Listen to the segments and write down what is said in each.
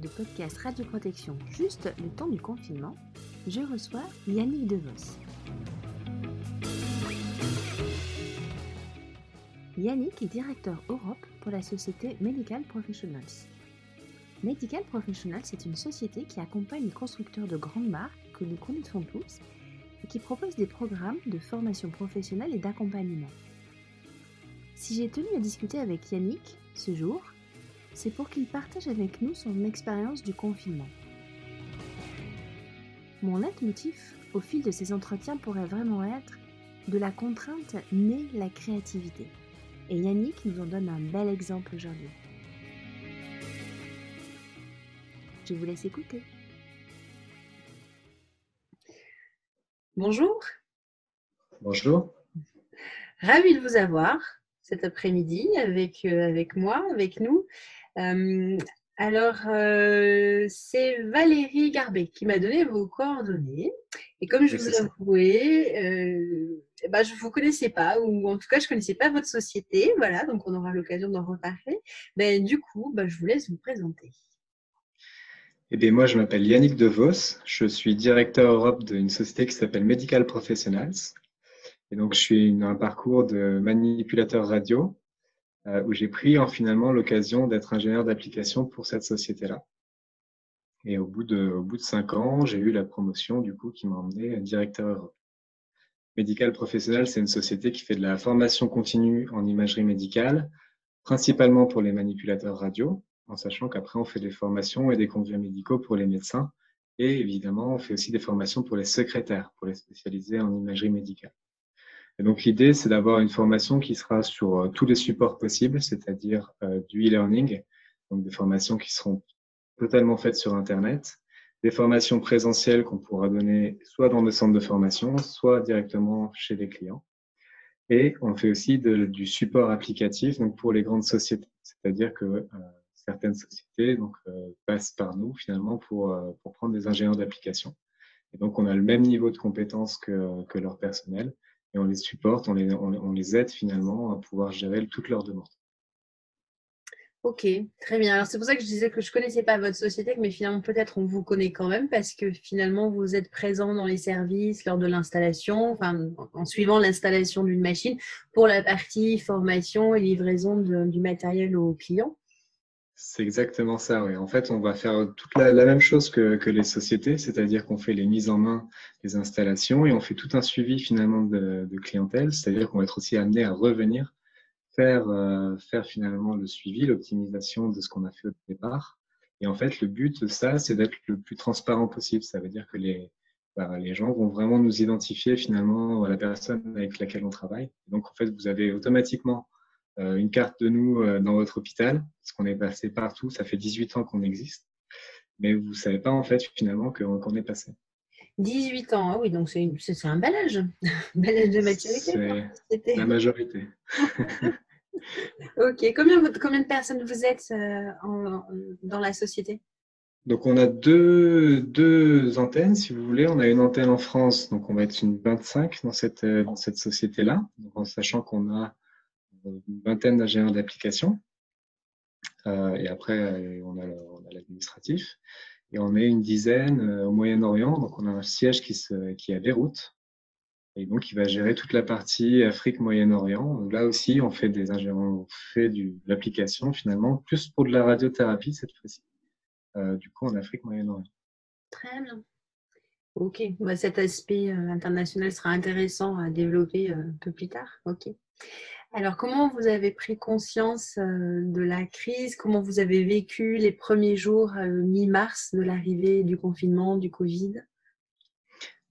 de podcast Radio Protection juste le temps du confinement, je reçois Yannick DeVos. Yannick est directeur Europe pour la société Medical Professionals. Medical Professionals est une société qui accompagne les constructeurs de grandes marques que nous connaissons tous et qui propose des programmes de formation professionnelle et d'accompagnement. Si j'ai tenu à discuter avec Yannick ce jour, c'est pour qu'il partage avec nous son expérience du confinement. Mon leitmotiv au fil de ces entretiens pourrait vraiment être de la contrainte naît la créativité. Et Yannick nous en donne un bel exemple aujourd'hui. Je vous laisse écouter. Bonjour. Bonjour. Ravi de vous avoir cet après-midi avec, euh, avec moi, avec nous. Euh, alors, euh, c'est Valérie Garbet qui m'a donné vos coordonnées. Et comme je vous l'avouais, euh, ben, je ne vous connaissais pas, ou en tout cas, je ne connaissais pas votre société. Voilà, donc on aura l'occasion d'en reparler. Ben, du coup, ben, je vous laisse vous présenter. Eh bien, moi, je m'appelle Yannick DeVos. Je suis directeur Europe d'une société qui s'appelle Medical Professionals. Et donc, je suis un parcours de manipulateur radio euh, où j'ai pris en, finalement l'occasion d'être ingénieur d'application pour cette société-là. Et au bout de, au bout de cinq ans, j'ai eu la promotion du coup qui m'a emmené directeur. Medical Professionnel, c'est une société qui fait de la formation continue en imagerie médicale, principalement pour les manipulateurs radio, en sachant qu'après on fait des formations et des congrès médicaux pour les médecins, et évidemment on fait aussi des formations pour les secrétaires, pour les spécialiser en imagerie médicale. Et donc l'idée, c'est d'avoir une formation qui sera sur euh, tous les supports possibles, c'est-à-dire euh, du e-learning, donc des formations qui seront totalement faites sur Internet, des formations présentielles qu'on pourra donner soit dans des centres de formation, soit directement chez les clients. Et on fait aussi du support applicatif donc pour les grandes sociétés, c'est-à-dire que euh, certaines sociétés donc, passent par nous finalement pour, prendre des ingénieurs d'application. Et donc on a le même niveau de compétences que, que leur personnel et on les supporte, on les, aide finalement à pouvoir gérer toutes leurs demandes. Ok, très bien. Alors c'est pour ça que je disais que je ne connaissais pas votre société, mais finalement peut-être on vous connaît quand même parce que finalement vous êtes présent dans les services lors de l'installation, en suivant l'installation d'une machine pour la partie formation et livraison du matériel aux clients. C'est exactement ça, oui. En fait, on va faire toute la, même chose que, les sociétés, c'est-à-dire qu'on fait les mises en main des installations et on fait tout un suivi finalement de, clientèle, c'est-à-dire qu'on va être aussi amené à revenir faire, euh, faire finalement le suivi, l'optimisation de ce qu'on a fait au départ. Et en fait, le but de ça, c'est d'être le plus transparent possible. Ça veut dire que les, bah, les gens vont vraiment nous identifier finalement à la personne avec laquelle on travaille. Donc, en fait, vous avez automatiquement une carte de nous euh, dans votre hôpital, parce qu'on est passé partout, ça fait 18 ans qu'on existe, mais vous ne savez pas en fait finalement qu'on est passé. 18 ans, ah oui, donc c'est un bel âge, bel âge de maturité. C'est la majorité. ok, combien, combien de personnes vous êtes euh, dans la société? Donc on a deux, deux antennes, si vous voulez. On a une antenne en France, donc on va être une 25 dans cette, dans cette société-là, en sachant qu'on a une vingtaine d'ingénieurs d'application. Euh, et après, euh, on a, l'administratif. Et on est une dizaine euh, au Moyen-Orient. Donc, on a un siège qui, se, qui est à Beyrouth. Et donc, il va gérer toute la partie Afrique-Moyen-Orient. Là aussi, on fait des on fait de l'application finalement, plus pour de la radiothérapie cette fois-ci. du coup, en Afrique-Moyen-Orient. Très bien. Ok, bah, cet aspect international sera intéressant à développer un peu plus tard. Ok. Alors, comment vous avez pris conscience euh, de la crise? Comment vous avez vécu les premiers jours euh, mi-mars de l'arrivée du confinement, du Covid?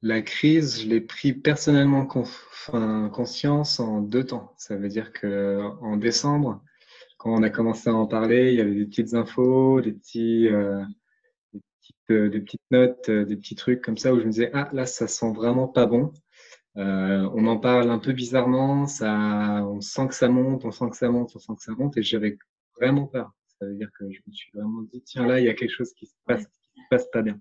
La crise, je l'ai pris personnellement conscience en deux temps. Ça veut dire qu'en décembre, quand on a commencé à en parler, il y avait des petites infos, des, euh, des petites notes, des petits trucs comme ça où je me disais, ah là, ça sent vraiment pas bon. Euh, on en parle un peu bizarrement, ça, on sent que ça monte, on sent que ça monte, on sent que ça monte, et j'avais vraiment peur. Ça veut dire que je me suis vraiment dit, tiens là, il y a quelque chose qui se passe, qui se passe pas bien.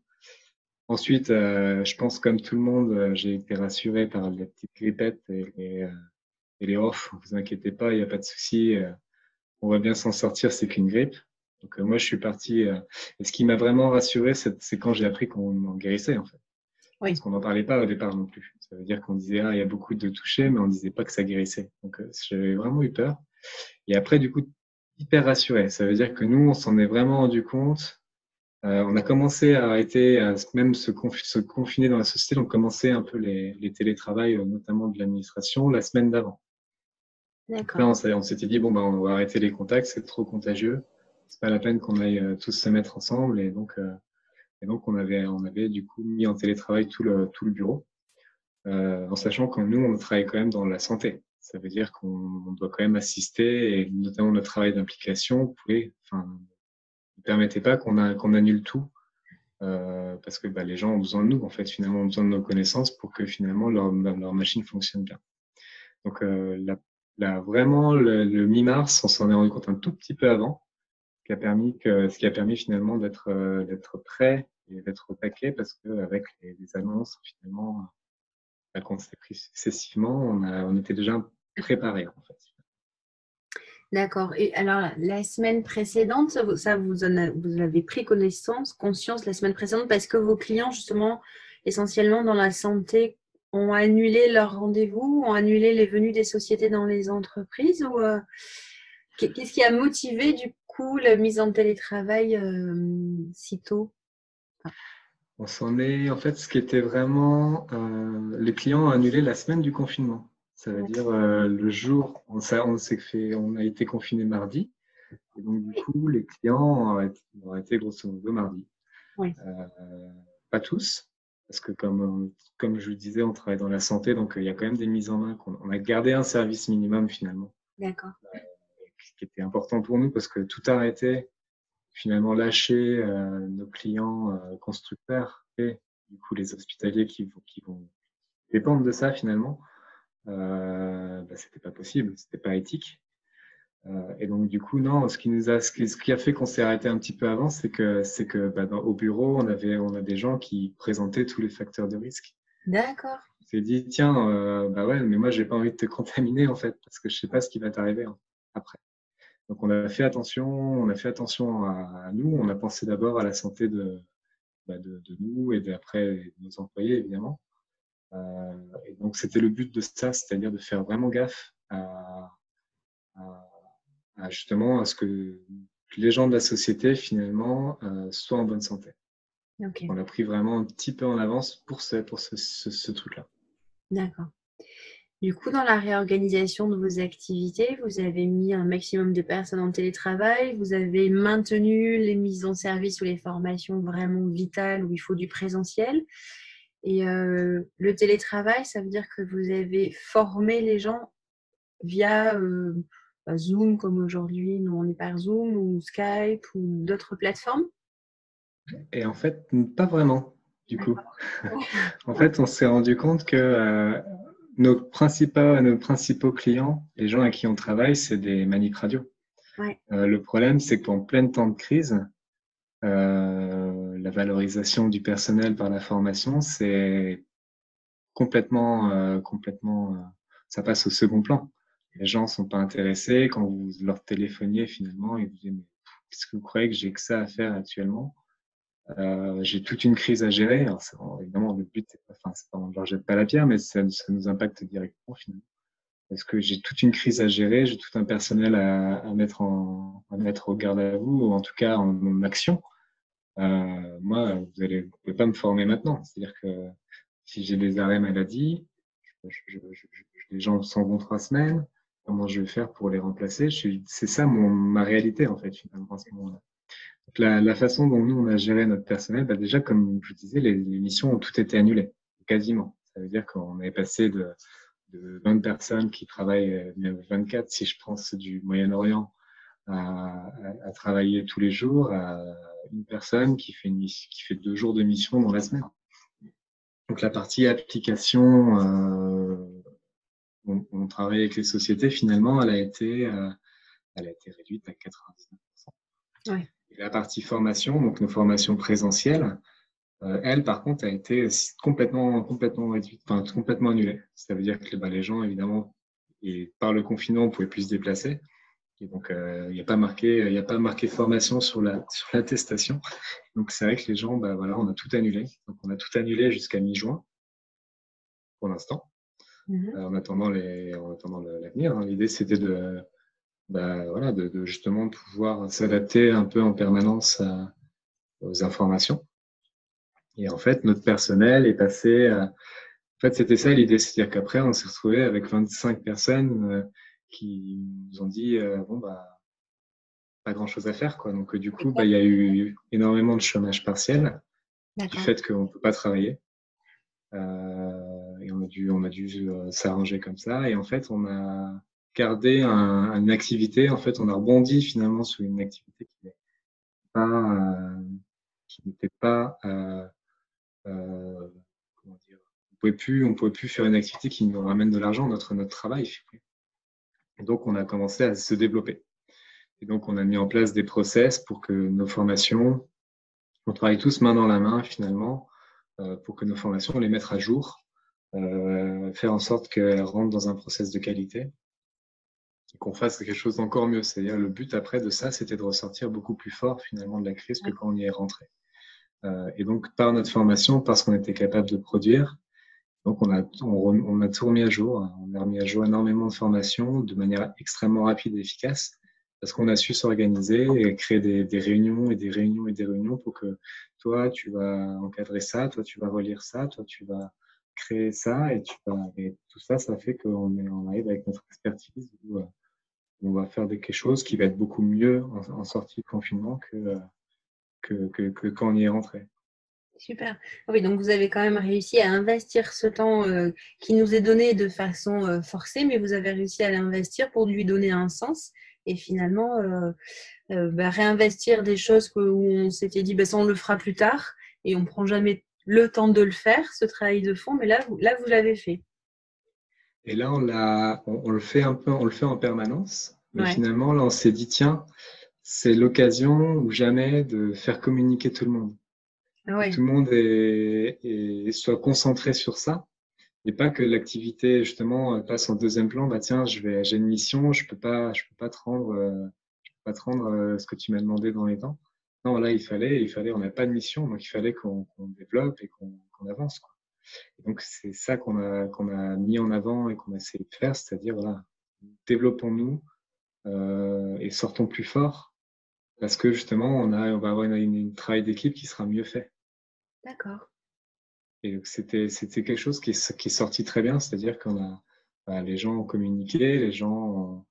Ensuite, euh, je pense comme tout le monde, euh, j'ai été rassuré par les petites grippettes et les, et les off. Vous inquiétez pas, il n'y a pas de souci. on va bien s'en sortir, c'est qu'une grippe. Donc moi, je suis parti. et ce qui m'a vraiment rassuré, c'est quand j'ai appris qu'on en guérissait, en fait. Oui. Parce qu'on n'en parlait pas au départ non plus. Ça veut dire qu'on disait, ah, il y a beaucoup de touchés, mais on disait pas que ça guérissait. Donc j'avais vraiment eu peur. Et après, du coup, hyper rassuré. Ça veut dire que nous, on s'en est vraiment rendu compte. Euh, on a commencé à arrêter, à même se, se, confiner dans la société, donc commencer un peu les, les télétravails, euh, notamment de l'administration, la semaine d'avant. Là, on s'était dit, bon, bah, on va arrêter les contacts, c'est trop contagieux. C'est pas la peine qu'on aille euh, tous se mettre ensemble. Et donc, et donc on, avait, on avait du coup mis en télétravail tout le, tout le bureau, en sachant que nous, on travaille quand même dans la santé. Ça veut dire qu'on doit quand même assister, et notamment notre travail d'implication enfin, ne permettait pas qu'on annule tout, euh, parce que bah, les gens ont besoin de nous, en fait, finalement, ont besoin de nos connaissances pour que finalement leur, leur machine fonctionne bien. Donc, euh, vraiment, le, mi-mars, on s'en est rendu compte un tout petit peu avant, ce qui a permis, que, ce qui a permis finalement d'être euh, d'être prêt et d'être au taquet, parce qu'avec les, les annonces, finalement, qu'on s'est pris successivement, on, a, on était déjà préparé en fait. D'accord. Et alors, la semaine précédente, ça, vous, en vous avez pris connaissance, conscience la semaine précédente parce que vos clients, justement, essentiellement dans la santé, ont annulé leur rendez-vous, ont annulé les venues des sociétés dans les entreprises ou euh, qu'est-ce qui a motivé du coup la mise en télétravail euh, si tôt? On s'en est, en fait, ce qui était vraiment, euh, les clients ont annulé la semaine du confinement. Ça veut dire euh, le jour, on, on s'est fait, on a été confiné mardi, et donc du coup les clients ont été grosso modo mardi. Oui. Euh, pas tous, parce que comme comme je vous disais, on travaille dans la santé, donc il y a quand même des mises en main. On, a gardé un service minimum finalement. D'accord. Qui était important pour nous parce que tout arrêter, finalement lâcher euh, nos clients euh, constructeurs et du coup les hospitaliers qui vont, qui vont dépendre de ça finalement euh, bah, c'était pas possible, c'était pas éthique. Euh, et donc du coup non, ce qui nous a, ce qui, a fait qu'on s'est arrêté un petit peu avant, c'est que c'est que bah, au bureau on avait on a des gens qui présentaient tous les facteurs de risque. D'accord. On s'est dit tiens euh, bah ouais mais moi j'ai pas envie de te contaminer en fait parce que je sais pas ce qui va t'arriver hein, après. Donc on a fait attention, on a fait attention à, nous, on a pensé d'abord à la santé de, bah, de, de, nous et après de nos employés évidemment. Euh, et donc, c'était le but de ça, c'est-à-dire de faire vraiment gaffe à, justement à ce que les gens de la société, finalement, euh, soient en bonne santé. On a pris vraiment un petit peu en avance pour ce, pour ce, ce, truc-là. D'accord. Du coup, dans la réorganisation de vos activités, vous avez mis un maximum de personnes en télétravail, vous avez maintenu les mises en service ou les formations vraiment vitales où il faut du présentiel. Et euh, le télétravail, ça veut dire que vous avez formé les gens via euh, bah, Zoom, comme aujourd'hui, nous on est par Zoom, ou Skype, ou d'autres plateformes Et en fait, pas vraiment, du coup. en fait, on s'est rendu compte que euh, nos, principaux, nos principaux clients, les gens à qui on travaille, c'est des maniques radio. le problème, c'est qu'en plein temps de crise, euh, la valorisation du personnel par la formation, c'est complètement, euh, complètement, euh, ça passe au second plan. Les gens sont pas intéressés quand vous leur téléphoniez finalement ils vous disent mais qu'est-ce que vous croyez que j'ai que ça à faire actuellement? J'ai toute une crise à gérer. Alors, évidemment, le but, enfin, c'est pas, on leur jette pas la pierre, mais ça, ça nous impacte directement finalement parce que j'ai toute une crise à gérer, j'ai tout un personnel à, à, mettre en, à mettre au garde à vous, ou en tout cas en, action. Euh, moi, vous ne pouvez pas me former maintenant. C'est-à-dire que si j'ai des arrêts maladie, les gens s'en vont trois semaines, comment je vais faire pour les remplacer? C'est ça mon, ma réalité, en fait, finalement, à ce moment-là. La, la, façon dont nous, on a géré notre personnel, bah déjà, comme je vous disais, les, les, missions ont toutes été annulées, quasiment. Ça veut dire qu'on est passé de, de 20 personnes qui travaillent, 24 si je pense du Moyen-Orient, à, à, travailler tous les jours, à une personne qui fait, une, qui fait deux jours de mission dans la semaine. Donc la partie application, euh, on, on, travaille avec les sociétés, finalement, elle a été, euh, elle a été réduite à 99%. Ouais. Et la partie formation, donc nos formations présentielles, euh, elle, par contre, a été complètement, complètement réduite, enfin, complètement annulée. Ça veut dire que bah, les gens, évidemment, et par le confinement, on pouvait plus se déplacer. Et donc, il n'y a pas marqué, il a pas marqué formation sur la sur l'attestation. Donc, c'est vrai que les gens, bah voilà, on a tout annulé. Donc, on a tout annulé jusqu'à mi-juin pour l'instant. Mmh en attendant les, en attendant l'avenir. Hein. L'idée, c'était de, bah, voilà, de, de, justement pouvoir s'adapter un peu en permanence aux informations. Et en fait, notre personnel est passé. À... En fait, c'était ça l'idée, c'est-à-dire qu'après, on s'est retrouvé avec 25 personnes euh, qui nous ont dit euh, bon bah pas grand-chose à faire quoi. Donc du coup, bah, il y a eu énormément de chômage partiel du fait qu'on ne peut pas travailler. Euh, et on a dû, on a dû s'arranger comme ça. Et en fait, on a gardé un, une activité. En fait, on a rebondi finalement sur une activité qui n'était pas, euh, qui n'était pas euh, euh, comment dire, on pouvait plus, on pouvait plus faire une activité qui nous ramène de l'argent, notre notre travail. Et donc, on a commencé à se développer. Et donc, on a mis en place des process pour que nos formations, on travaille tous main dans la main finalement, euh, pour que nos formations, les mettre à jour, euh, faire en sorte qu'elles rentrent dans un process de qualité qu'on fasse quelque chose d'encore mieux. C'est-à-dire le but après de ça, c'était de ressortir beaucoup plus fort finalement de la crise que quand on y est rentré. Euh, et donc par notre formation, parce qu'on était capable de produire, donc on a, on, a tout remis à jour. On a remis à jour énormément de formations de manière extrêmement rapide et efficace parce qu'on a su s'organiser et créer des, des, réunions et des réunions et des réunions pour que toi, tu vas encadrer ça, toi, tu vas relire ça, toi, tu vas créer ça et, tu vas, et tout ça, ça fait qu'on on arrive avec notre expertise où, euh, on va faire quelque chose qui va être beaucoup mieux en, sortie de confinement que, que, que, que, quand on y est rentré. Super. Oui, donc vous avez quand même réussi à investir ce temps euh, qui nous est donné de façon euh, forcée, mais vous avez réussi à l'investir pour lui donner un sens et finalement euh, bah, réinvestir des choses où on s'était dit bah, ça on le fera plus tard et on prend jamais le temps de le faire, ce travail de fond, mais là, vous, là vous l'avez fait. Et là, on, on, on, le fait un peu, on le fait en permanence. Mais finalement, là, on s'est dit, tiens, c'est l'occasion ou jamais de faire communiquer tout le monde. Ah tout le monde est, soit concentré sur ça et pas que l'activité justement passe en deuxième plan. Bah tiens, je vais, j'ai une mission, je peux pas, je peux pas te rendre, euh, je peux pas te rendre euh, ce que tu m'as demandé dans les temps. Non, là, il fallait, il fallait, on n'a pas de mission, donc il fallait qu'on développe et qu'on avance. Quoi. donc c'est ça qu'on a, qu'on a mis en avant et qu'on a essayé de faire, c'est-à-dire voilà, développons-nous euh, et sortons plus fort parce que justement, on, a, on va avoir une, travail d'équipe qui sera mieux fait. D'accord. Et c'était c'était quelque chose qui est, qui est sorti très bien, c'est-à-dire qu'on a bah, les gens ont communiqué, les gens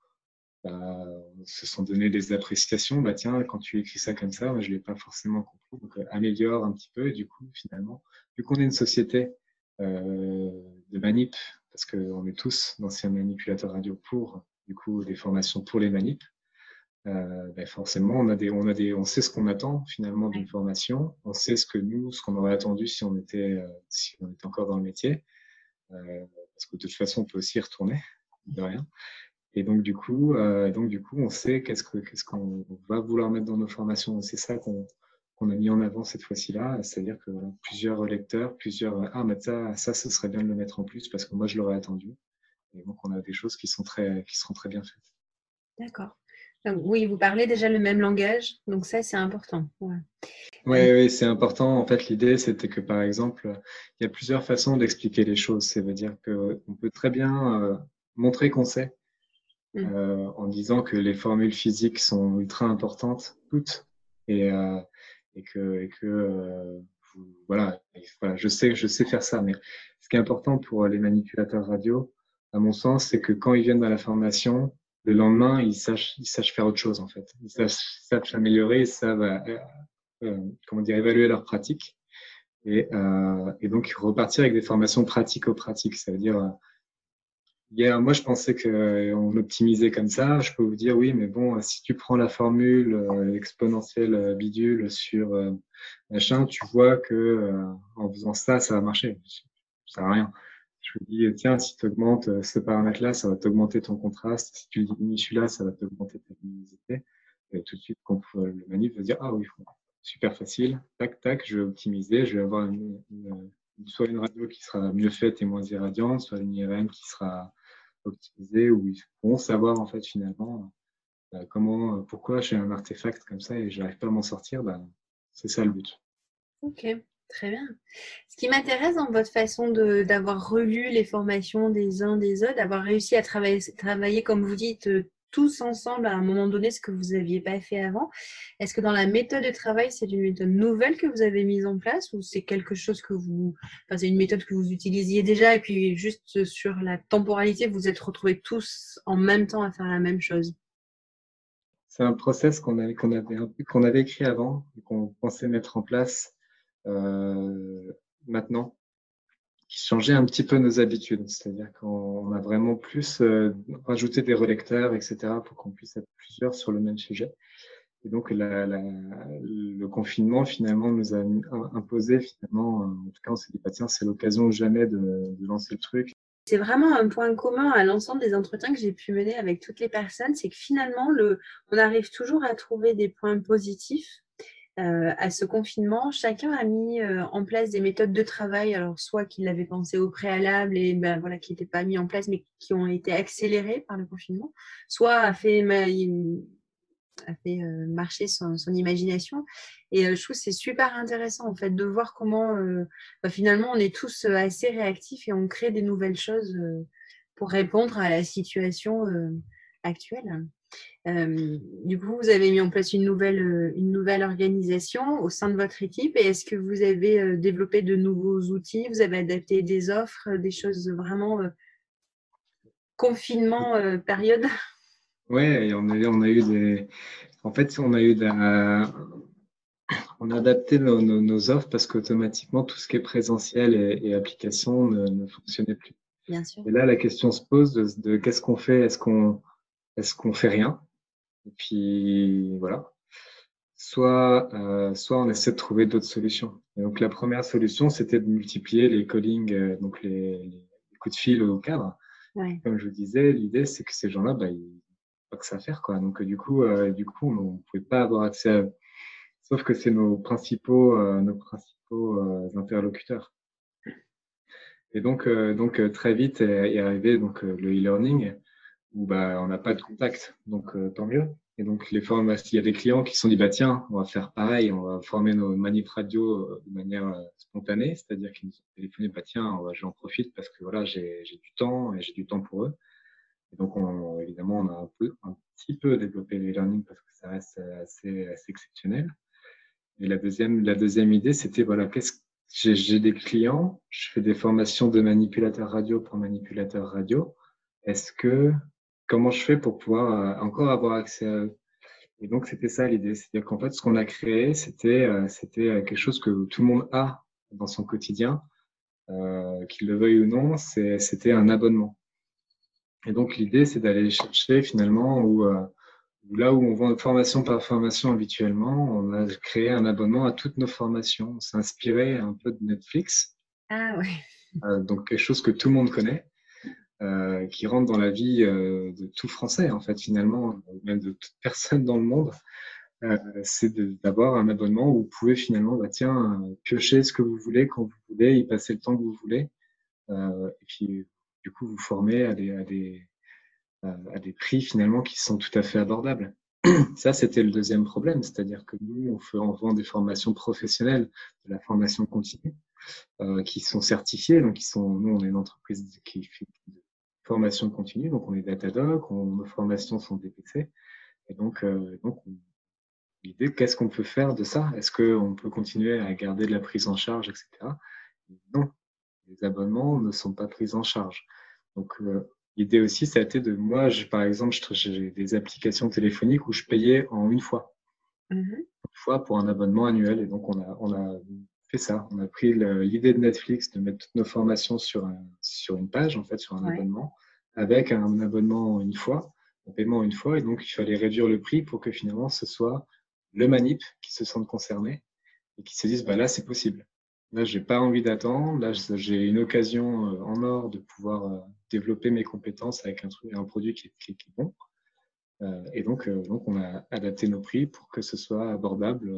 bah, se sont donné des appréciations. Bah tiens, quand tu écris ça comme ça, moi, je l'ai pas forcément compris. Donc euh, améliore un petit peu. Et du coup, finalement, vu qu'on est une société euh, de manip, parce qu'on est tous d'anciens manipulateurs radio pour du coup des formations pour les manips. Euh, ben forcément, on a des, on a des, on sait ce qu'on attend finalement d'une formation. On sait ce que nous, ce qu'on aurait attendu si on était, euh, si on était encore dans le métier, euh, parce que de toute façon, on peut aussi y retourner de rien. Et donc du coup, donc du coup, on sait qu'est-ce que qu'est-ce qu'on va vouloir mettre dans nos formations. C'est ça qu'on qu'on a mis en avant cette fois-ci-là, c'est-à-dire que plusieurs lecteurs, plusieurs ah mais ça, ça, ce serait bien de le mettre en plus parce que moi je l'aurais attendu. Et donc on a des choses qui sont très qui seront très bien faites. D'accord. Oui, vous parlez déjà le même langage, donc ça c'est important. Ouais. Oui, c'est important. En fait, l'idée c'était que par exemple, il y a plusieurs façons d'expliquer les choses. Ça veut dire qu'on peut très bien euh, montrer qu'on sait, Mmh. Euh, en disant que les formules physiques sont ultra importantes, toutes, et, euh, et que, et que voilà, voilà, je sais, je sais faire ça. Mais ce qui est important pour les manipulateurs radio, à mon sens, c'est que quand ils viennent dans la formation, le lendemain, ils sachent, ils sachent faire autre chose en fait. Ils sachent, savent s'améliorer, ils savent, euh, comment dire, évaluer leur pratique. Et, euh, et donc repartir avec des formations pratico-pratiques. Ça veut dire moi, je pensais qu'on euh, optimisait comme ça. Je peux vous dire, oui, mais bon, si tu prends la formule euh, exponentielle euh, bidule sur machin, tu vois que en faisant ça, ça va marcher. Ça sert à rien. Je vous dis, tiens, si tu augmentes ce paramètre-là, ça va t'augmenter ton contraste. Si tu diminues celui-là, ça va t'augmenter ta luminosité. Et tout de suite, quand le manip va dire, ah oui, super facile, tac, tac, je vais optimiser, je vais avoir une, soit une radio qui sera mieux faite et moins irradiante, soit une IRM qui sera optimiser, où ils vont savoir en fait finalement comment, pourquoi j'ai un artefact comme ça et je n'arrive pas à m'en sortir, ben, c'est ça le but. Ok, très bien. Ce qui m'intéresse dans votre façon d'avoir relu les formations des uns des autres, d'avoir réussi à travailler, comme vous dites, tous ensemble à un moment donné ce que vous n'aviez pas fait avant. Est-ce que dans la méthode de travail, c'est une méthode nouvelle que vous avez mise en place ou c'est quelque chose que vous, c'est une méthode que vous utilisiez déjà et puis juste sur la temporalité, vous êtes retrouvés tous en même temps à faire la même chose? C'est un process qu'on avait, qu'on avait, qu'on avait écrit avant et qu'on pensait mettre en place euh, maintenant qui changeait un petit peu nos habitudes. C'est-à-dire qu'on a vraiment plus euh, rajouté des relecteurs, etc., pour qu'on puisse être plusieurs sur le même sujet. Et donc, le confinement, finalement, nous a imposé, finalement, en tout cas, on s'est dit, bah, tiens, c'est l'occasion jamais de, lancer le truc. C'est vraiment un point commun à l'ensemble des entretiens que j'ai pu mener avec toutes les personnes, c'est que finalement, le, on arrive toujours à trouver des points positifs euh, à ce confinement, chacun a mis euh, en place des méthodes de travail, alors soit qu'il l'avait pensé au préalable et ben, voilà, qui n'étaient pas mis en place, mais qui ont été accélérées par le confinement, soit a fait, a fait euh, marcher son, imagination. Et je trouve c'est super intéressant en fait de voir comment ben, finalement on est tous assez réactifs et on crée des nouvelles choses pour répondre à la situation actuelle. Euh, du coup, vous avez mis en place une nouvelle, euh, une nouvelle organisation au sein de votre équipe. Et est-ce que vous avez euh, développé de nouveaux outils? Vous avez adapté des offres, des choses vraiment confinement période? Oui, on a, on a eu des. En fait, on a eu on a adapté nos, offres parce qu'automatiquement, tout ce qui est présentiel et, application ne, fonctionnait plus. Bien sûr. Et là, la question se pose de, de qu'est-ce qu'on fait? Est-ce qu'on est-ce qu'on fait rien? Et puis voilà. Soit, euh, soit on essaie de trouver d'autres solutions. Et donc la première solution, c'était de multiplier les callings, euh, donc les, coups de fil au cadre. Comme je vous disais, l'idée c'est que ces gens-là, bah, ils n'ont pas que ça à faire, quoi. Donc du coup, euh, du coup, on ne pouvait pas avoir accès à. Sauf que c'est nos principaux, nos principaux interlocuteurs. Et donc, donc très vite est, arrivé donc le e-learning où bah, on n'a pas de contact, donc euh, tant mieux. Et donc, les formations, il y a des clients qui se sont dit, bah, tiens, on va faire pareil, on va former nos manip radio euh, de manière euh, spontanée, c'est-à-dire qu'ils nous ont téléphoné, bah, tiens, j'en profite parce que voilà, j'ai du temps et j'ai du temps pour eux. Et donc, on, évidemment, on a un, peu, un petit peu développé les learning parce que ça reste assez, assez exceptionnel. Et la deuxième, la deuxième idée, c'était, voilà, qu'est-ce j'ai des clients, je fais des formations de manipulateurs radio pour manipulateurs radio. Est-ce que comment je fais pour pouvoir euh, encore avoir accès à eux Et donc, c'était ça l'idée. C'est-à-dire qu'en fait, ce qu'on a créé, c'était euh, c'était euh, quelque chose que tout le monde a dans son quotidien, qu'il le veuille ou non, c'était un abonnement. Et donc, l'idée, c'est d'aller chercher finalement où, là où on vend formation par formation habituellement, on a créé un abonnement à toutes nos formations. On s'est inspiré un peu de Netflix. Ah oui. donc, quelque chose que tout le monde connaît. Euh, qui rentre dans la vie euh, de tout Français, en fait, finalement, même de toute personne dans le monde, euh, c'est d'avoir un abonnement où vous pouvez finalement, bah, tiens, piocher ce que vous voulez quand vous voulez, y passer le temps que vous voulez, et puis du coup vous former à des, à des, à des prix finalement qui sont tout à fait abordables. Ça, c'était le deuxième problème, c'est-à-dire que nous, on, fait, on vend des formations professionnelles, de la formation continue, euh, qui sont certifiées. Donc, qui sont, nous, on est une entreprise qui fait formation continue, donc on est Datadog, nos formations sont DPC. Et donc, euh, donc l'idée, qu'est-ce qu'on peut faire de ça? Est-ce qu'on peut continuer à garder de la prise en charge, etc. Non, les abonnements ne sont pas pris en charge. Donc, euh, l'idée aussi, ça a été de moi, par exemple, j'ai des applications téléphoniques où je payais en une fois. Mm-hmm. Une fois pour un abonnement annuel. Et donc, on a, on a fait ça. On a pris l'idée de Netflix de mettre toutes nos formations sur, sur une page, en fait, sur un abonnement, avec un abonnement une fois, un paiement une fois. Et donc, il fallait réduire le prix pour que finalement, ce soit le manip qui se sente concerné et qui se dise, bah là, c'est possible. Là, j'ai pas envie d'attendre. Là, j'ai une occasion euh, en or de pouvoir euh, développer mes compétences avec un, truc, un produit qui est, qui est bon. Euh, et donc, donc, on a adapté nos prix pour que ce soit abordable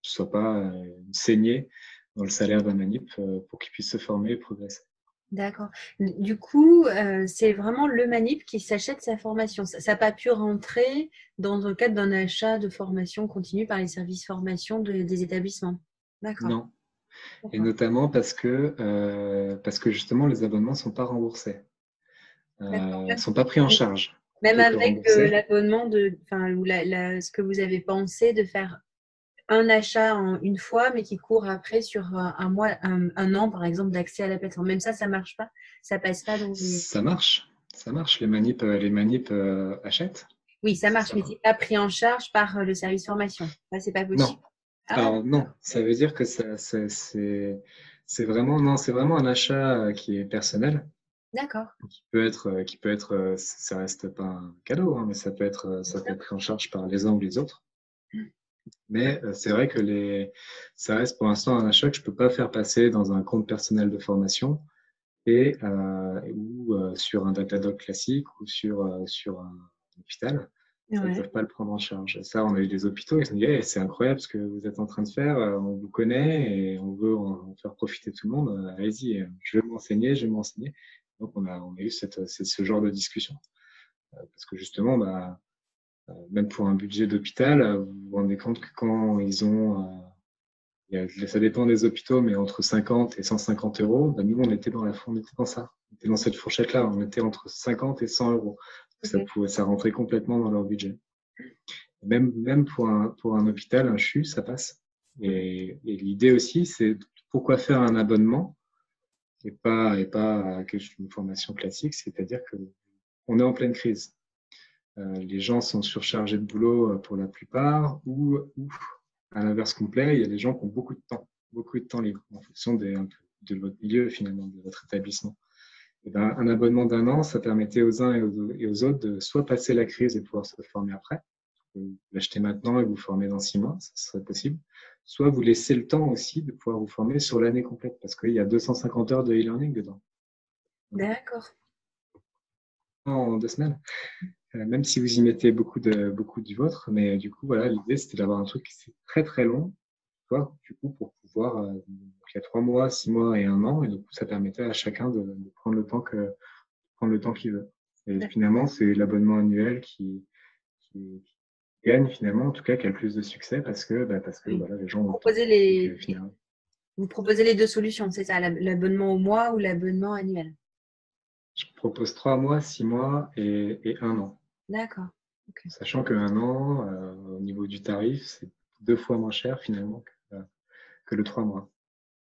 soit pas saigné dans le salaire d'un manip pour qu'il puisse se former et progresser. D'accord. Du coup, euh, c'est vraiment le manip qui s'achète sa formation. Ça n'a pas pu rentrer dans le cadre d'un achat de formation continue par les services formation des établissements. D'accord. Non. Et notamment parce que, euh, parce que justement, les abonnements ne sont pas remboursés. ne sont pas pris en charge. Même avec l'abonnement de, enfin, ce que vous avez pensé de faire un achat en une fois, mais qui court après sur un mois, un, an, par exemple, d'accès à la plateforme. Même ça, ça marche pas. Ça passe pas. Donc Ça marche. Ça marche. Les manips, euh, les manips euh, achètent. Oui, ça marche, mais c'est pas pris en charge par euh, le service formation. Là, c'est pas possible. Non. Ah Alors non, ça veut dire que ça, c'est vraiment non, c'est vraiment un achat qui est personnel. D'accord. Qui peut être, qui peut être, ça reste pas un cadeau, hein, mais ça peut être, ça peut être pris en charge par les uns ou les autres. Mais euh, c'est vrai que les, ça reste pour l'instant un achat que je ne peux pas faire passer dans un compte personnel de formation et, euh, ou euh, sur un Datadog classique ou sur, sur un hôpital. Ils ne peuvent pas le prendre en charge. ça, on a eu des hôpitaux qui se dit c'est incroyable ce que vous êtes en train de faire, on vous connaît et on veut en faire profiter tout le monde. Allez-y, je vais m'enseigner, je vais m'enseigner. Donc, on a, on a eu cette, ce genre de discussion. Parce que justement, bah, même pour un budget d'hôpital, euh, vous vous rendez compte que quand ils ont, euh, ça dépend des hôpitaux, mais entre 50 et 150 euros, ben nous on était dans la, on était dans ça, on était dans cette fourchette-là, on était entre 50 et 100 euros. Ça pouvait, ça rentrait complètement dans leur budget. Même, même pour un, pour un hôpital, un CHU, ça passe. Et, et l'idée aussi, c'est pourquoi faire un abonnement et pas, et pas une formation classique, c'est-à-dire que on est en pleine crise. Euh, les gens sont surchargés de boulot euh, pour la plupart, ou, à l'inverse complet, il y a des gens qui ont beaucoup de temps, beaucoup de temps libre, en fonction de votre milieu finalement, de votre établissement. Et eh ben, un abonnement d'un an, ça permettait aux uns et aux, autres de soit passer la crise et pouvoir se former après, vous l'achetez maintenant et vous formez dans six mois, ça serait possible, soit vous laissez le temps aussi de pouvoir vous former sur l'année complète, parce qu'il y a 250 heures de e-learning dedans. D'accord. En deux semaines. Euh, même si vous y mettez beaucoup, de, beaucoup du vôtre. Mais euh, du coup, voilà, l'idée, c'était d'avoir un truc qui est très très long, du coup, pour pouvoir, euh, il y a trois mois, six mois et un an, et du coup, ça permettait à chacun de, prendre le temps que prendre le temps qu'il veut. Et finalement, c'est l'abonnement annuel qui, qui, gagne finalement, en tout cas, qui a le plus de succès parce que, bah, parce que voilà, les gens vous proposez les, vous proposez les deux solutions, c'est ça, l'abonnement au mois ou l'abonnement annuel? Je propose trois mois, six mois et, et un an. D'accord. Sachant qu'un an, euh, au niveau du tarif, c'est deux fois moins cher finalement que, euh, le trois mois.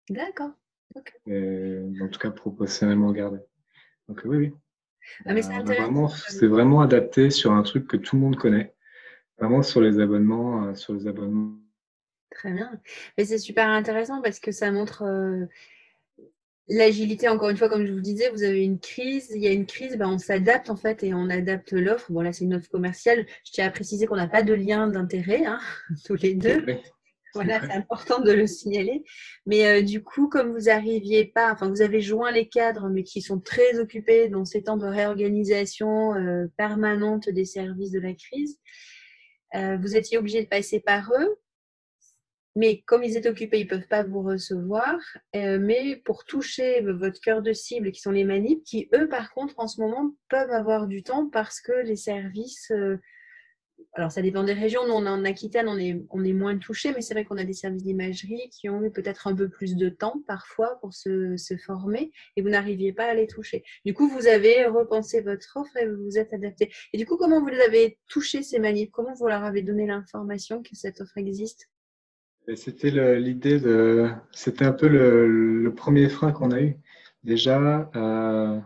D'accord. En tout cas, proportionnellement gardé. Donc oui, oui. Ah, mais c'est vraiment, adapté sur un truc que tout le monde connaît. Vraiment sur les abonnements, euh, sur les abonnements. Très bien. Mais c'est super intéressant parce que ça montre L'agilité, encore une fois, comme je vous disais, vous avez une crise, il y a une crise, ben on s'adapte en fait et on adapte l'offre. Bon là c'est une offre commerciale. Je tiens à préciser qu'on n'a pas de lien d'intérêt, hein, tous les deux. Voilà, c'est important de le signaler. Mais euh, du coup, comme vous arriviez pas, enfin vous avez joint les cadres, mais qui sont très occupés dans ces temps de réorganisation euh, permanente des services de la crise, euh, vous étiez obligé de passer par eux. Mais comme ils étaient occupés, ils ne peuvent pas vous recevoir. Euh, mais pour toucher votre cœur de cible, qui sont les manips, qui eux, par contre, en ce moment, peuvent avoir du temps parce que les services. Euh, alors, ça dépend des régions. Nous, en Aquitaine, on est, moins touchés, mais c'est vrai qu'on a des services d'imagerie qui ont eu peut-être un peu plus de temps parfois pour se, se former et vous n'arriviez pas à les toucher. Du coup, vous avez repensé votre offre et vous vous êtes adapté. Et du coup, comment vous les avez touchés, ces manips? Comment vous leur avez donné l'information que cette offre existe? C'était l'idée de. C'était un peu le, premier frein qu'on a eu. Déjà, euh,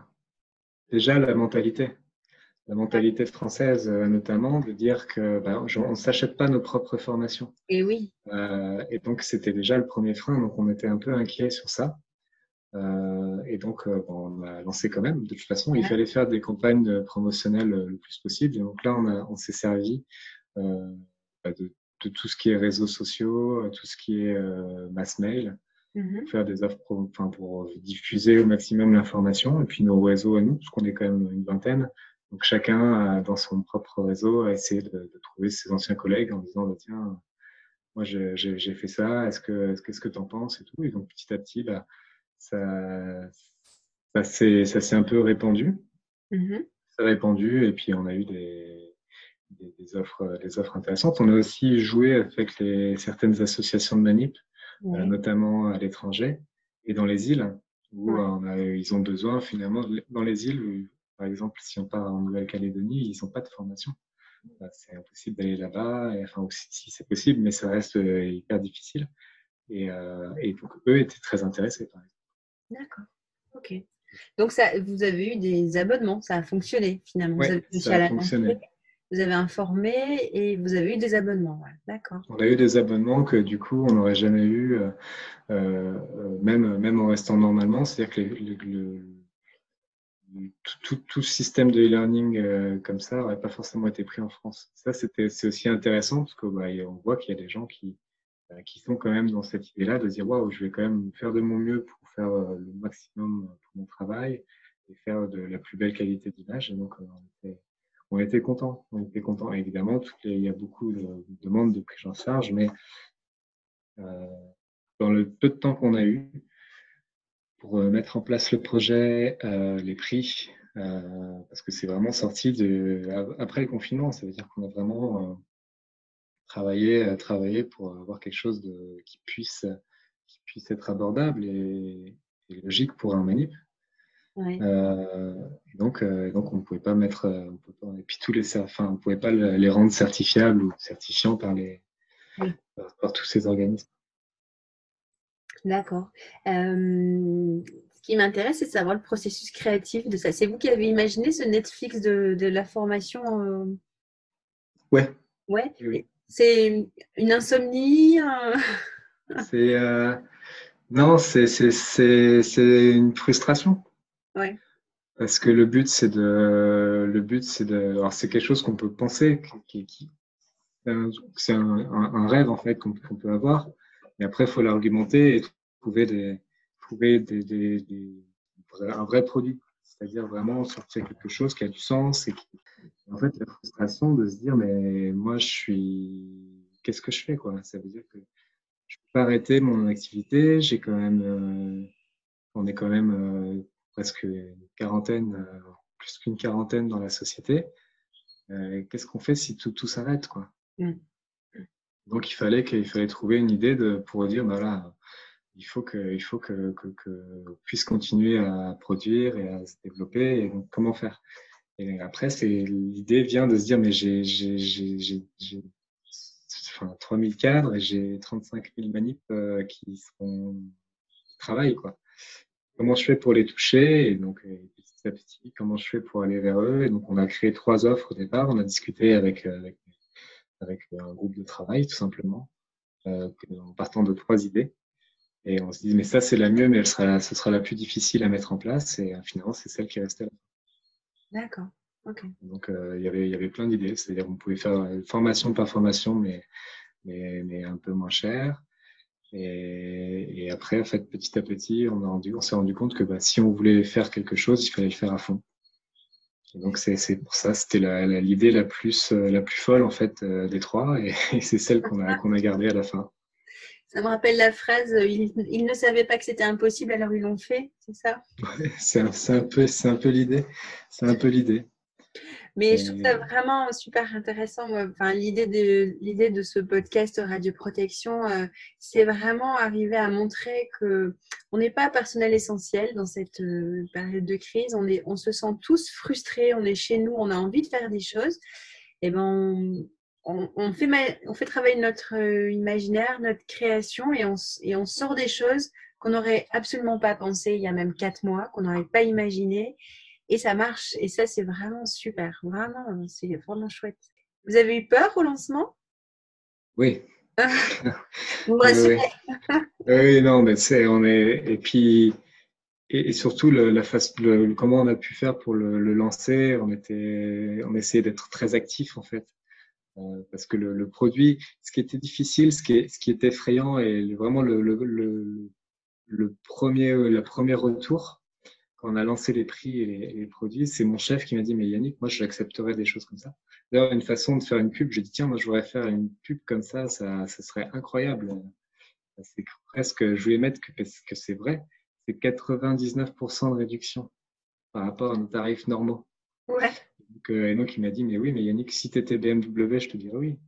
déjà la mentalité. La mentalité française, euh, notamment, de dire que bah, on ne s'achète pas nos propres formations. Et oui. Euh, et donc, c'était déjà le premier frein. Donc, on était un peu inquiet sur ça. et donc, on a lancé quand même. De toute façon, il fallait faire des campagnes promotionnelles le plus possible. Et donc là, on, on s'est servi bah, de de tout ce qui est réseaux sociaux, euh, tout ce qui est euh, mass mail, mmh faire des offres pour, enfin, pour diffuser au maximum l'information, et puis nos réseaux à nous, parce qu'on est quand même une vingtaine. Donc chacun, dans son propre réseau, a essayé de, trouver ses anciens collègues en disant bah, tiens, moi j'ai fait ça, est-ce que qu'est-ce que tu en penses et tout. Et donc petit à petit, bah, ça, ça s'est un peu répandu. Mmh ça répandu et puis on a eu des, des, offres, des offres intéressantes. On a aussi joué avec les, certaines associations de manip, euh, notamment à l'étranger et dans les îles, où on a, ils ont besoin finalement, dans les îles, par exemple, si on part en Nouvelle-Calédonie, ils n'ont pas de formation. Bah, c'est impossible d'aller là-bas, enfin, si c'est possible, mais ça reste euh, hyper difficile. Et, euh, et, donc, eux étaient très intéressés, par exemple. D'accord, ok. Donc, ça, vous avez eu des abonnements, ça a fonctionné finalement. ça a fonctionné. Vous avez informé et vous avez eu des abonnements. D'accord. On a eu des abonnements que du coup, on n'aurait jamais eu, euh, euh, même, même en restant normalement. C'est-à-dire que le, tout, tout, système de e-learning euh, comme ça n'aurait pas forcément été pris en France. Ça, c'est aussi intéressant parce qu'on bah, voit qu'il y a des gens qui, qui sont quand même dans cette idée-là de dire waouh, je vais quand même faire de mon mieux pour faire le maximum pour mon travail et faire de la plus belle qualité d'image. On était contents. On était contents. Évidemment, il y a beaucoup de, demandes de prise en charge, mais euh, dans le peu de temps qu'on a eu pour euh, mettre en place le projet, euh, les prix, parce que c'est vraiment sorti de, après le confinement, ça veut dire qu'on a vraiment travaillé, travaillé pour avoir quelque chose qui, puisse, qui puisse être abordable et, et logique pour un manip. Euh, donc, euh, donc, on ne pouvait pas mettre, euh, et puis tous les, enfin, on pouvait pas les rendre certifiables ou certifiants par les, par, tous ces organismes. D'accord. ce qui m'intéresse, c'est de savoir le processus créatif de ça. C'est vous qui avez imaginé ce Netflix de, de la formation Ouais. Ouais. C'est une insomnie. c'est non, c'est une frustration. Ouais. Parce que le but, c'est de, le but, c'est de, alors c'est quelque chose qu'on peut penser, qui, qui c'est un, rêve en fait qu'on peut avoir. Mais après, il faut l'argumenter et trouver des, trouver des, des, des, un vrai produit. C'est-à-dire vraiment sortir quelque chose qui a du sens et qui, en fait, la frustration de se dire, mais moi, je suis, qu'est-ce que je fais, quoi? Ça veut dire que je peux pas arrêter mon activité. J'ai quand même, euh, on est quand même euh, presque une quarantaine, euh, plus qu'une quarantaine dans la société. Euh, qu'est-ce qu'on fait si tout, tout s'arrête quoi? Mm. Donc il fallait qu'il fallait trouver une idée de, pour dire bah il faut que il faut que, que, que puisse continuer à produire et à se développer. Et donc comment faire? Et après c'est l'idée vient de se dire mais j'ai j'ai enfin, 3000 cadres et j'ai 35 000 manips qui sont qui travaillent quoi comment je fais pour les toucher et donc euh, petit à petit comment je fais pour aller vers eux et donc on a créé trois offres au départ on a discuté avec euh, avec, un groupe de travail tout simplement euh, en partant de trois idées et on se dit mais ça c'est la mieux mais elle sera ce sera la plus difficile à mettre en place et finalement c'est celle qui est restée là. D'accord. ok Donc il y avait il y avait plein d'idées, c'est-à-dire on pouvait faire formation par formation mais mais, mais un peu moins cher. Et, et, après, en fait, petit à petit, on, a rendu, on s'est rendu compte que bah, si on voulait faire quelque chose, il fallait le faire à fond. Et donc c'est pour ça, c'était l'idée la, la, plus euh, la plus folle en fait euh, des trois, et, c'est celle qu'on a qu'on a gardée à la fin. Ça me rappelle la phrase euh, ils, ils ne savaient pas que c'était impossible, alors ils l'ont fait, c'est ça? Ouais, C'est un, un peu c'est un peu l'idée, c'est un peu l'idée. Mais je trouve ça vraiment super intéressant. Enfin, l'idée de l'idée de ce podcast Radio Protection, euh, c'est vraiment arriver à montrer que on n'est pas personnel essentiel dans cette euh, période de crise. On est, on se sent tous frustrés. On est chez nous, on a envie de faire des choses. Et eh ben, on, on, fait on fait travailler notre euh, imaginaire, notre création, et on, et on sort des choses qu'on n'aurait absolument pas pensé il y a même quatre mois, qu'on n'aurait pas imaginé et ça marche. Et ça, c'est vraiment super. Vraiment, c'est vraiment chouette. Vous avez eu peur au lancement? Oui. Vous me oui, non, mais c'est, on est, et puis, et, surtout la face, le, comment on a pu faire pour le, lancer? On était, on essayait d'être très actif en fait, euh, parce que le, produit, ce qui était difficile, ce qui, est, ce qui était effrayant et vraiment le, le, premier, le premier retour, quand on a lancé les prix et les, produits, c'est mon chef qui m'a dit, mais Yannick, moi, j'accepterais des choses comme ça. D'ailleurs, une façon de faire une pub, j'ai dit, tiens, moi, je voudrais faire une pub comme ça, ça, ça serait incroyable. C'est presque, je voulais mettre que, que c'est vrai. c'est 99% de réduction par rapport à nos tarifs normaux. Ouais. Donc, euh, et donc, il m'a dit, mais oui, mais Yannick, si tu étais BMW, je te dirais oui.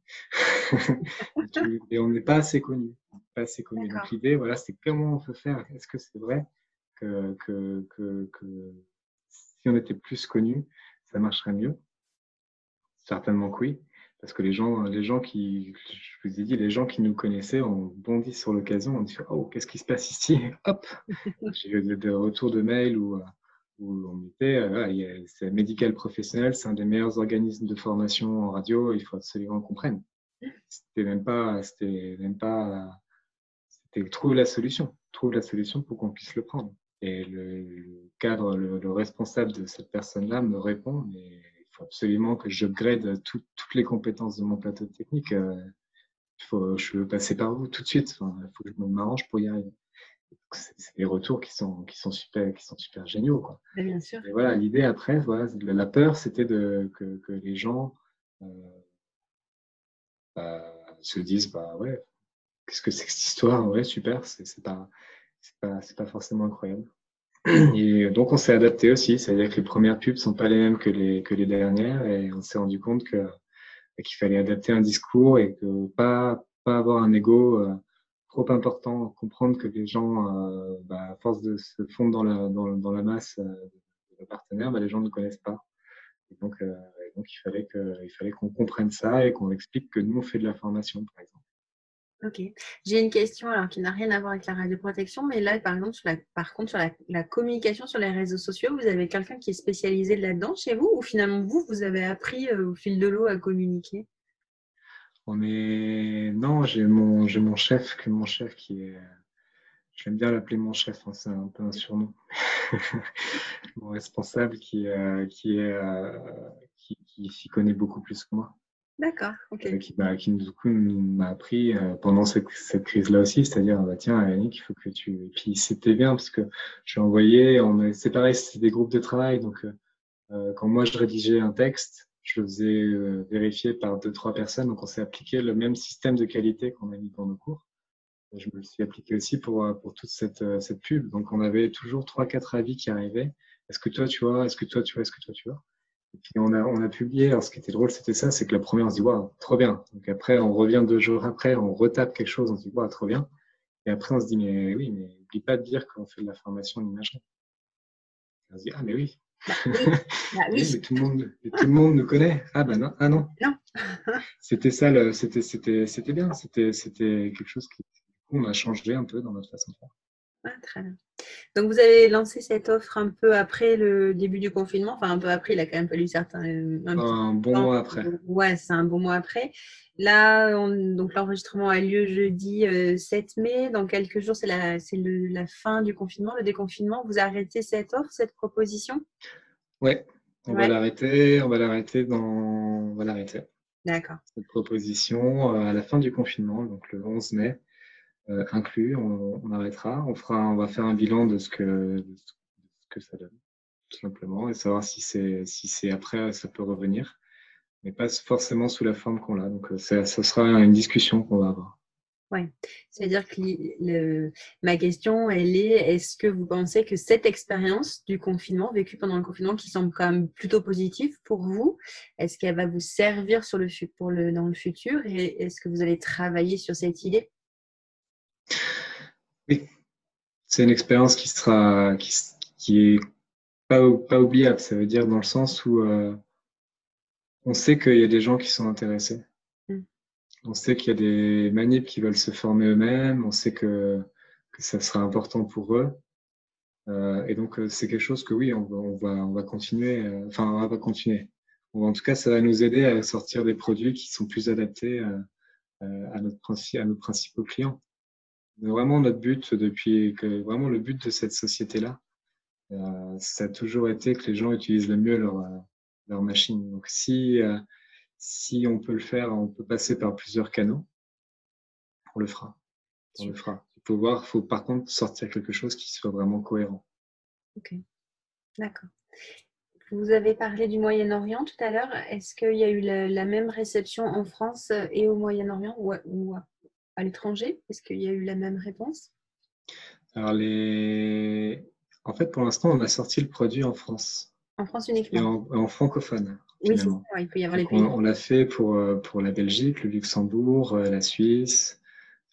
et on n'est pas assez connu. Pas assez connu. Donc, l'idée, voilà, c'est comment on peut faire. Est-ce que c'est vrai? Que, que, que, que, si on était plus connu, ça marcherait mieux Certainement que oui. Parce que les gens, les gens qui, je vous ai dit, les gens qui nous connaissaient ont bondi sur l'occasion, on dit Oh, qu'est-ce qui se passe ici? Hop J'ai eu des retours de mails où, où on était, euh, c'est médical professionnel, c'est un des meilleurs organismes de formation en radio, il faut absolument qu'on comprenne. C'était même pas, c'était même pas, c'était trouve la solution, trouve la solution pour qu'on puisse le prendre. Et le, cadre, le, responsable de cette personne-là me répond, mais il faut absolument que je grade toutes les compétences de mon plateau technique. Euh, il faut, je veux passer par vous tout de suite. il faut que je m'arrange pour y arriver. C'est des retours qui sont, qui sont super, qui sont super géniaux, quoi. bien sûr. Et voilà, l'idée après, voilà, la peur, c'était que, que, les gens euh, bah, se disent, bah ouais, qu'est-ce que c'est que cette histoire? Ouais, super, c'est pas, pas, pas forcément incroyable. Et donc, on s'est adapté aussi, c'est-à-dire que les premières pubs sont pas les mêmes que les, que les dernières, et on s'est rendu compte que qu'il fallait adapter un discours et que pas, pas avoir un ego euh, trop important, comprendre que les gens, euh, bah, à force de se fondre dans la, dans, la masse euh, de partenaires, bah, les gens ne connaissent pas. Et donc, euh, donc il fallait que, il fallait qu'on comprenne ça et qu'on explique que nous on fait de la formation, par exemple. Ok. J'ai une question alors qui n'a rien à voir avec la radioprotection, mais là, par exemple, sur la, par contre, sur la, communication sur les réseaux sociaux, vous avez quelqu'un qui est spécialisé là-dedans chez vous ou finalement vous, vous avez appris euh, au fil de l'eau à communiquer? On est non, j'ai mon mon chef que mon chef qui est j'aime bien l'appeler mon chef, hein, c'est un peu un surnom. mon responsable qui euh, qui est euh, qui, qui s'y connaît beaucoup plus que moi. D'accord. Euh, qui, bah, qui m'a appris euh, pendant cette, crise-là aussi, c'est-à-dire bah, tiens Yannick, il faut que tu. Et puis c'était bien parce que j'ai envoyé, on c'est pareil, c'était des groupes de travail, donc euh, quand moi je rédigeais un texte, je le faisais vérifier par deux trois personnes, donc on s'est appliqué le même système de qualité qu'on a mis dans nos cours. je me suis appliqué aussi pour pour toute cette cette pub, donc on avait toujours trois quatre avis qui arrivaient. Est-ce que toi tu vois? Est-ce que toi tu vois? Est-ce que toi tu vois? Et puis on a, on a publié, alors ce qui était drôle, c'était ça, c'est que la première, on se dit, waouh, trop bien. Donc après, on revient deux jours après, on retape quelque chose, on se dit, waouh, trop bien. Et après, on se dit, mais oui, mais n'oublie pas de dire qu'on fait de la formation en imagerie. on se dit, ah, mais oui. Bah bah oui. mais tout, le monde, tout le monde nous connaît. Ah, ben non, ah non. Non. c'était ça, c'était, c'était, c'était bien. C'était, c'était quelque chose qui, on a changé un peu dans notre façon de faire. Ah, très bien. Donc, vous avez lancé cette offre un peu après le début du confinement. Enfin, un peu après, il a quand même fallu certains. Un, bon mois après. Ouais, c'est un bon mois après. Là, donc l'enregistrement a lieu jeudi 7 euh, mai. Dans quelques jours, c'est la, la fin du confinement, le déconfinement. Vous arrêtez cette offre, cette proposition? Ouais, on va l'arrêter. On va l'arrêter dans. On va l'arrêter. D'accord. Cette proposition euh, à la fin du confinement, donc le 11 mai. Euh, inclus, on, arrêtera. On, fera, on va faire un bilan de ce que, que ça donne, tout simplement, et savoir si c'est si c'est après, ça peut revenir, mais pas forcément sous la forme qu'on a. Donc, euh, ça, sera une discussion qu'on va avoir. Oui, c'est-à-dire que ma question, elle est est-ce que vous pensez que cette expérience du confinement, vécue pendant le confinement, qui semble quand même plutôt positive pour vous, est-ce qu'elle va vous servir sur le, pour le, dans le futur et est-ce que vous allez travailler sur cette idée? Oui, c'est une expérience qui sera, qui, qui est pas, pas, oubliable. Ça veut dire dans le sens où euh, on sait qu'il y a des gens qui sont intéressés. Mm. On sait qu'il y a des manips qui veulent se former eux-mêmes. On sait que, que ça sera important pour eux. Euh, et donc, euh, c'est quelque chose que oui, on va, on va, on va continuer. Euh, enfin, on va continuer. en tout cas, ça va nous aider à sortir des produits qui sont plus adaptés euh, à, notre, à nos principaux clients vraiment notre but depuis que vraiment le but de cette société-là, euh, ça a toujours été que les gens utilisent le mieux leur, euh, leur machine. Donc si, euh, si on peut le faire, on peut passer par plusieurs canaux, on le fera. On le fera. Il faut voir, faut par contre sortir quelque chose qui soit vraiment cohérent. Ok, d'accord. Vous avez parlé du Moyen-Orient tout à l'heure. Est-ce qu'il y a eu la, même réception en France et au Moyen-Orient ou, ou à l'étranger? Est-ce qu'il y a eu la même réponse? Alors, les... en fait, pour l'instant, on a sorti le produit en France. En France uniquement? Et en, francophone. Oui, c'est ça, il peut y avoir les pays. On, l'a fait pour, euh, pour la Belgique, le Luxembourg, euh, la Suisse,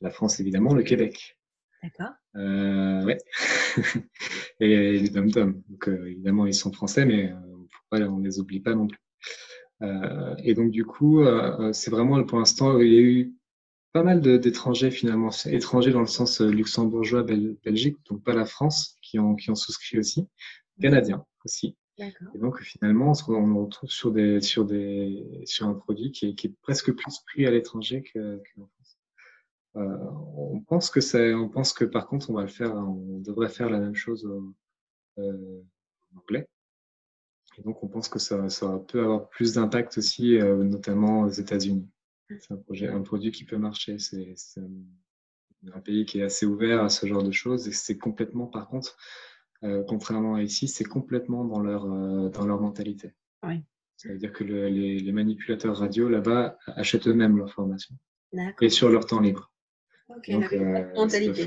la France évidemment, le Québec. D'accord. Euh, ouais. et les dom Donc, euh, évidemment, ils sont français, mais on ne les oublie pas non plus? et donc, du coup, c'est vraiment pour l'instant, il y a eu pas mal d'étrangers finalement, étrangers dans le sens luxembourgeois, Belgique, donc pas la France, qui ont, qui ont souscrit aussi, canadiens aussi. Et donc finalement, on, on retrouve sur, des, sur, des, sur un produit qui est, qui est presque plus pris à l'étranger qu'en France. Euh, on pense que c'est, on pense que par contre, on va le faire, on devrait faire la même chose euh, en anglais. Et donc, on pense que ça, ça peut avoir plus d'impact aussi, euh, notamment aux États-Unis. C'est un, projet, un produit qui peut marcher. C'est, un pays qui est assez ouvert à ce genre de choses et c'est complètement, par contre, euh, contrairement à ici, c'est complètement dans leur, euh, dans leur mentalité. Oui. Ça veut dire que les, les, manipulateurs radio là-bas achètent eux-mêmes leur formation et sur leur temps libre. Donc, euh, mentalité.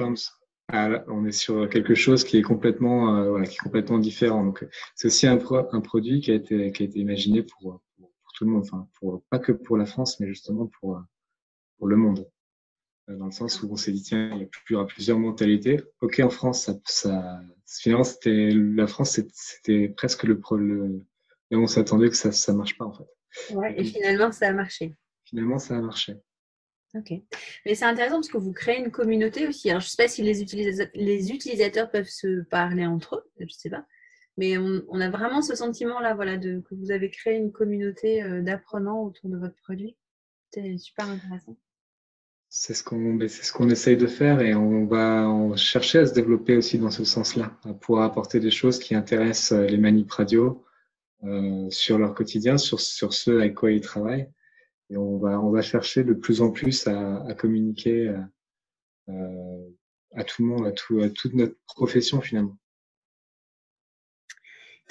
Ah, on est sur quelque chose qui est complètement, voilà, qui est complètement différent. Donc, c'est aussi un, un, produit qui a été, qui a été imaginé pour, tout le monde, enfin, pour, pas que pour la France, mais justement pour, pour le monde. Dans le sens où on s'est dit, tiens, il y a plusieurs mentalités. Ok, en France, ça, ça finalement, c'était la France, c'était presque le, le et on s'attendait que ça ne marche pas en fait. Ouais, et finalement, ça a marché. Finalement, ça a marché. Ok. Mais c'est intéressant parce que vous créez une communauté aussi. Alors, je ne sais pas si les, utilisateurs, les utilisateurs peuvent se parler entre eux, je ne sais pas. Mais on, a vraiment ce sentiment-là, voilà, de, que vous avez créé une communauté euh, d'apprenants autour de votre produit. C'est super intéressant. C'est ce qu'on ce qu'on essaye de faire et on va chercher à se développer aussi dans ce sens-là, à pouvoir apporter des choses qui intéressent euh, les manip radio euh, sur leur quotidien, sur, sur ce avec quoi ils travaillent. Et on va, on va chercher de plus en plus à, à communiquer euh, euh à tout le monde, à, tout, à toute notre profession finalement.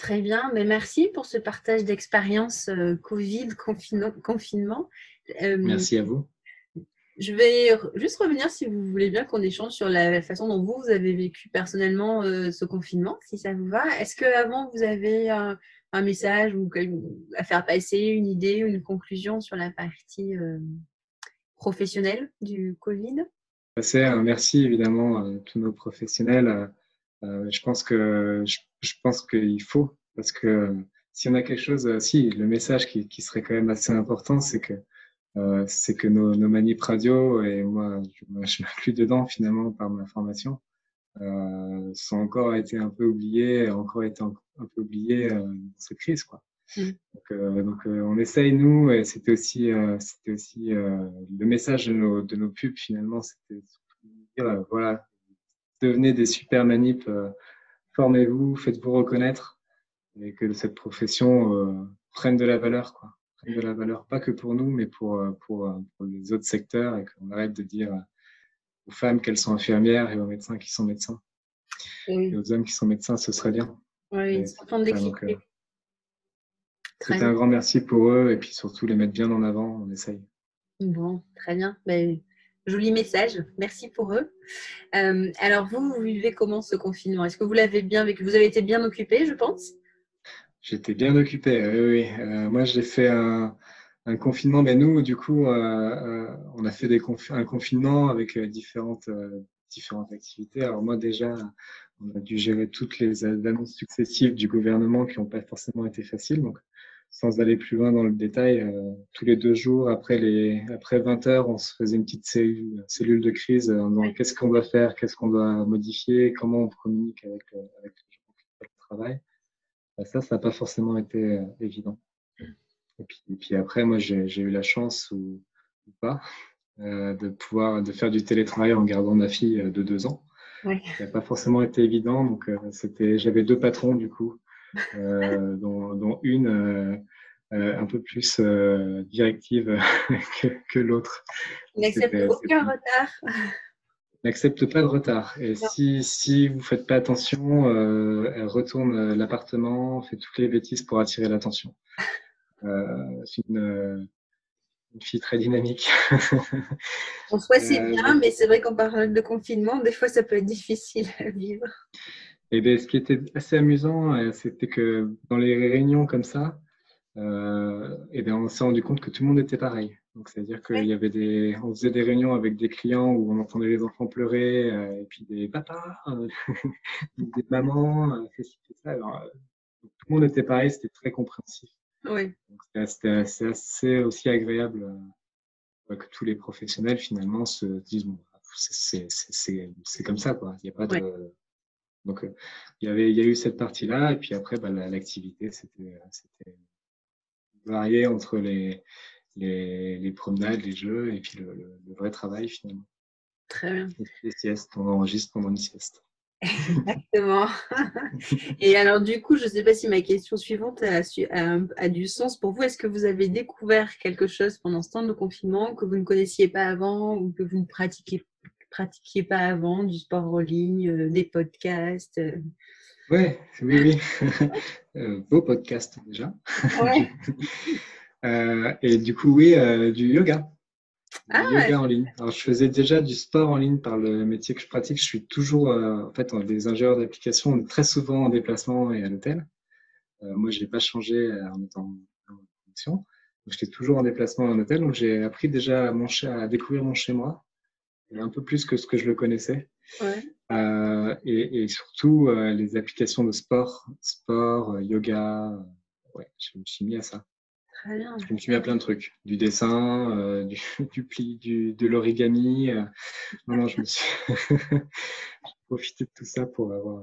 Très bien, mais merci pour ce partage d'expérience euh, Covid, confinement. merci à vous. Je vais juste revenir, si vous voulez bien, qu'on échange sur la façon dont vous, vous avez vécu personnellement euh, ce confinement, si ça vous va. Est-ce qu'avant, vous avez un, message ou à faire passer, une idée ou une conclusion sur la partie euh, professionnelle du Covid? C'est un merci évidemment à tous nos professionnels. Euh, je pense que je, pense qu'il faut parce que si on a quelque chose, si le message qui, qui serait quand même assez important, c'est que euh, c'est que nos, nos manips radio, et moi je, je m'inclus dedans finalement par ma formation, euh, sont encore été un peu oubliés, encore été un, peu oubliés euh, dans cette crise. Quoi. Mm. Donc, euh, donc euh, on essaye nous, et c'était aussi, c'était aussi le message de nos, de nos pubs finalement, c'était dire voilà, devenez des super manips, formez-vous, faites-vous reconnaître, et que cette profession prenne de la valeur. Quoi de la valeur, pas que pour nous, mais pour, euh, pour, euh, pour les autres secteurs et qu'on arrête de dire aux femmes qu'elles sont infirmières et aux médecins qui sont médecins. Et aux hommes qui sont médecins, ce serait bien. Oui, euh, C'était un grand merci pour eux et puis surtout les mettre bien en avant, on essaye. Bon, très bien. Ben, joli message, merci pour eux. alors vous, vous vivez comment ce confinement? Est-ce que vous l'avez bien vécu? Vous avez été bien occupé, je pense? J'étais bien occupé, oui. Euh, moi, j'ai fait un, confinement, mais nous, du coup, euh, euh on a fait un confinement avec euh, différentes, euh, différentes activités. Alors moi, déjà, on a dû gérer toutes les annonces successives du gouvernement qui n'ont pas forcément été faciles. Donc, sans aller plus loin dans le détail, tous les deux jours, après, les, après 20 heures, on se faisait une petite cellule, cellule de crise en disant qu'est-ce qu'on doit faire, qu'est-ce qu'on doit modifier, comment on communique avec, avec les gens qui font le travail. Bah, ça, ça n'a pas forcément été euh, évident. Et puis, puis, après, moi, j'ai eu la chance ou, pas euh, de pouvoir de faire du télétravail en gardant ma fille euh, de deux ans. Ça n'a pas forcément été évident. Donc, c'était, j'avais deux patrons du coup, dont, dont, une un peu plus directive que, que l'autre. N'accepte aucun retard n'accepte pas de retard. Et si, si vous faites pas attention, euh, elle retourne euh, l'appartement, fait toutes les bêtises pour attirer l'attention. Euh, c'est une, une fille très dynamique. en soi, c'est bien, mais c'est vrai qu'en parle de confinement, des fois, ça peut être difficile à vivre. Et bien, ce qui était assez amusant, c'était que dans les réunions comme ça, euh, et bien on s'est rendu compte que tout le monde était pareil. Donc, c'est-à-dire qu'il y avait des, on faisait des réunions avec des clients où on entendait les enfants pleurer, euh, et puis des papas, euh, des mamans, euh, ça. Alors, tout le monde était pareil, c'était très compréhensif. Oui. C'était assez aussi agréable que tous les professionnels finalement se disent bon, c'est comme ça quoi. Il n'y a pas de donc il y avait il y a eu cette partie là et puis après bah, l'activité c'était varié entre les, les, promenades, les jeux et puis le, vrai travail finalement. Très bien. Les siestes, on enregistre pendant une sieste. Exactement. et alors du coup, je ne sais pas si ma question suivante a, a, du sens pour vous. Est-ce que vous avez découvert quelque chose pendant ce temps de confinement que vous ne connaissiez pas avant ou que vous ne pratiquiez, pratiquiez pas avant, du sport en ligne, euh, des podcasts euh? Ouais, oui, oui. Euh, vos podcasts déjà. Ouais. Euh, et du coup, oui, euh, du yoga. Ah, yoga en ligne. Alors, je faisais déjà du sport en ligne par le métier que je pratique. Je suis toujours, en fait, des ingénieurs d'application, on est très souvent en déplacement et à l'hôtel. moi, je n'ai pas changé en étant en fonction. J'étais toujours en déplacement en hôtel, donc j'ai appris déjà à, mon, à découvrir mon chez moi, un peu plus que ce que je le connaissais. Ouais. Euh, et, surtout les applications de sport, sport, yoga. ouais, je me suis mis à ça. Très bien. Je me suis mis à plein de trucs, du dessin, du, du, pli, du, de l'origami. non, non, je me suis profité de tout ça pour avoir.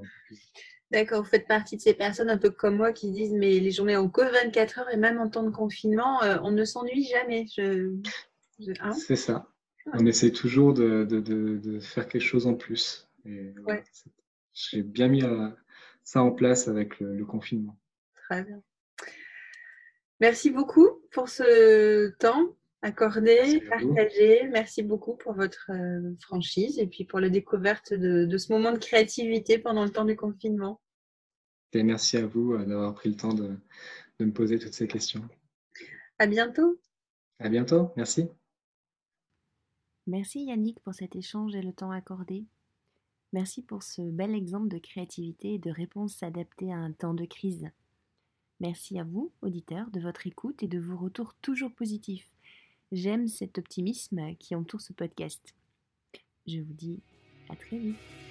D'accord, vous faites partie de ces personnes un peu comme moi qui disent mais les journées ont que 24 heures et même en temps de confinement, on ne s'ennuie jamais. Je... Hein? C'est ça. On essaie toujours de, de, de, faire quelque chose en plus. J'ai bien mis euh, ça en place avec le, confinement. Très bien. Merci beaucoup pour ce temps accordé, partagé. Merci beaucoup pour votre euh, franchise et puis pour la découverte de, ce moment de créativité pendant le temps du confinement. Et merci à vous euh, d'avoir pris le temps de, de me poser toutes ces questions. À bientôt. À bientôt. Merci. Merci Yannick pour cet échange et le temps accordé. Merci pour ce bel exemple de créativité et de réponse adaptée à un temps de crise. Merci à vous, auditeurs, de votre écoute et de vos retours toujours positifs. J'aime cet optimisme qui entoure ce podcast. Je vous dis à très vite.